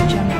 Attorney General.